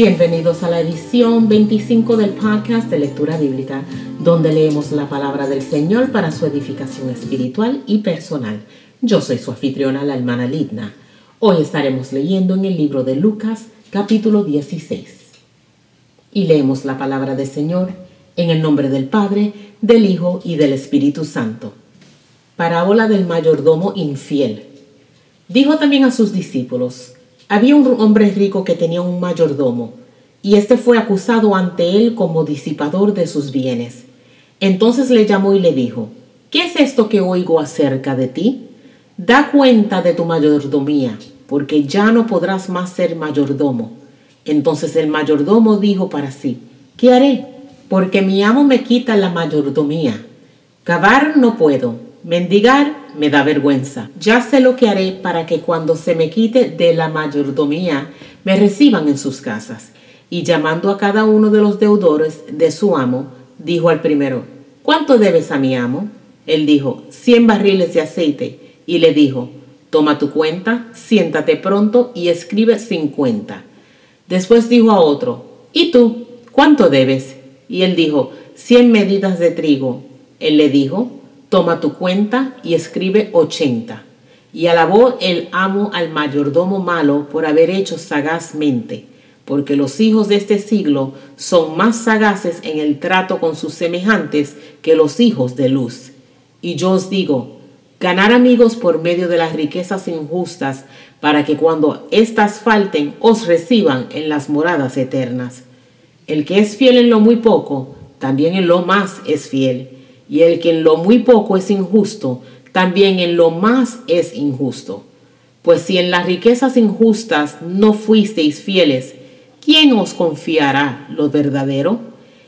Bienvenidos a la edición 25 del podcast de lectura bíblica, donde leemos la palabra del Señor para su edificación espiritual y personal. Yo soy su anfitriona, la hermana Lidna. Hoy estaremos leyendo en el libro de Lucas, capítulo 16. Y leemos la palabra del Señor en el nombre del Padre, del Hijo y del Espíritu Santo. Parábola del mayordomo infiel. Dijo también a sus discípulos, había un hombre rico que tenía un mayordomo, y éste fue acusado ante él como disipador de sus bienes. Entonces le llamó y le dijo, ¿qué es esto que oigo acerca de ti? Da cuenta de tu mayordomía, porque ya no podrás más ser mayordomo. Entonces el mayordomo dijo para sí, ¿qué haré? Porque mi amo me quita la mayordomía. Cavar no puedo, mendigar me da vergüenza. Ya sé lo que haré para que cuando se me quite de la mayordomía me reciban en sus casas. Y llamando a cada uno de los deudores de su amo, dijo al primero, ¿cuánto debes a mi amo? Él dijo, cien barriles de aceite. Y le dijo, toma tu cuenta, siéntate pronto y escribe cincuenta. Después dijo a otro, ¿y tú? ¿Cuánto debes? Y él dijo, cien medidas de trigo. Él le dijo, toma tu cuenta y escribe ochenta. Y alabó el amo al mayordomo malo por haber hecho sagazmente, porque los hijos de este siglo son más sagaces en el trato con sus semejantes que los hijos de luz. Y yo os digo, ganar amigos por medio de las riquezas injustas, para que cuando éstas falten os reciban en las moradas eternas. El que es fiel en lo muy poco, también en lo más es fiel y el que en lo muy poco es injusto, también en lo más es injusto. Pues si en las riquezas injustas no fuisteis fieles, ¿quién os confiará lo verdadero?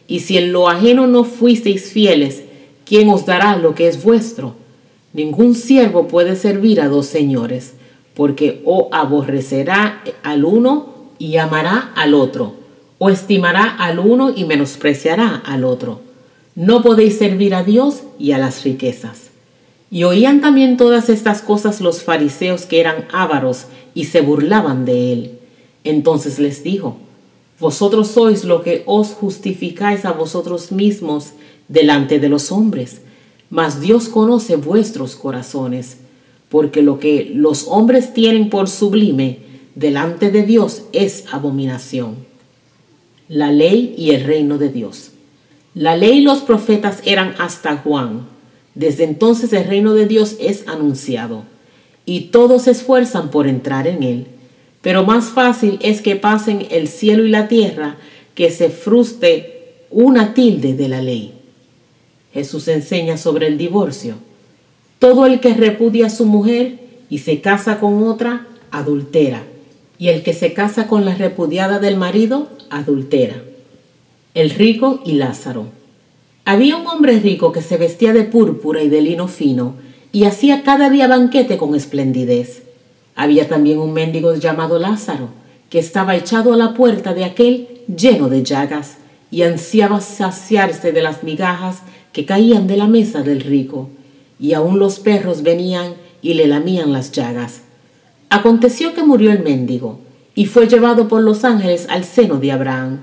Y si en lo ajeno no fuisteis fieles, ¿quién os dará lo que es vuestro? Ningún siervo puede servir a dos señores, porque o aborrecerá al uno y amará al otro, o estimará al uno y menospreciará al otro. No podéis servir a Dios y a las riquezas. Y oían también todas estas cosas los fariseos que eran ávaros y se burlaban de él. Entonces les dijo, Vosotros sois lo que os justificáis a vosotros mismos delante de los hombres, mas Dios conoce vuestros corazones, porque lo que los hombres tienen por sublime delante de Dios es abominación. La ley y el reino de Dios. La ley y los profetas eran hasta Juan. Desde entonces el reino de Dios es anunciado, y todos se esfuerzan por entrar en él. Pero más fácil es que pasen el cielo y la tierra que se fruste una tilde de la ley. Jesús enseña sobre el divorcio. Todo el que repudia a su mujer y se casa con otra, adultera. Y el que se casa con la repudiada del marido, adultera el rico y Lázaro. Había un hombre rico que se vestía de púrpura y de lino fino y hacía cada día banquete con esplendidez. Había también un mendigo llamado Lázaro, que estaba echado a la puerta de aquel lleno de llagas y ansiaba saciarse de las migajas que caían de la mesa del rico, y aun los perros venían y le lamían las llagas. Aconteció que murió el mendigo, y fue llevado por los ángeles al seno de Abraham.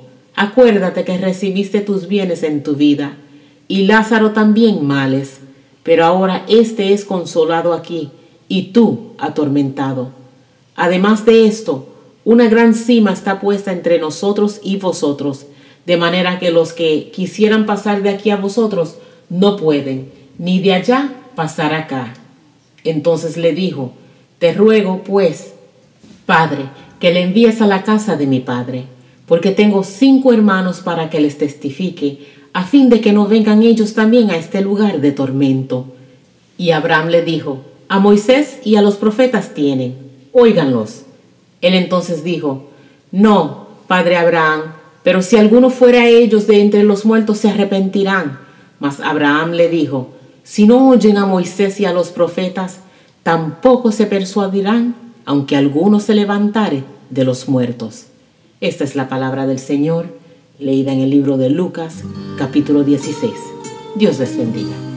Acuérdate que recibiste tus bienes en tu vida, y Lázaro también males, pero ahora éste es consolado aquí, y tú atormentado. Además de esto, una gran cima está puesta entre nosotros y vosotros, de manera que los que quisieran pasar de aquí a vosotros no pueden, ni de allá pasar acá. Entonces le dijo, Te ruego, pues, Padre, que le envíes a la casa de mi Padre porque tengo cinco hermanos para que les testifique, a fin de que no vengan ellos también a este lugar de tormento. Y Abraham le dijo, a Moisés y a los profetas tienen, óiganlos. Él entonces dijo, no, padre Abraham, Pero si alguno fuera ellos de entre los muertos, se arrepentirán. Mas Abraham le dijo, si no oyen a Moisés y a los profetas, tampoco se persuadirán, aunque alguno se levantare de los muertos. Esta es la palabra del Señor, leída en el libro de Lucas, capítulo 16. Dios les bendiga.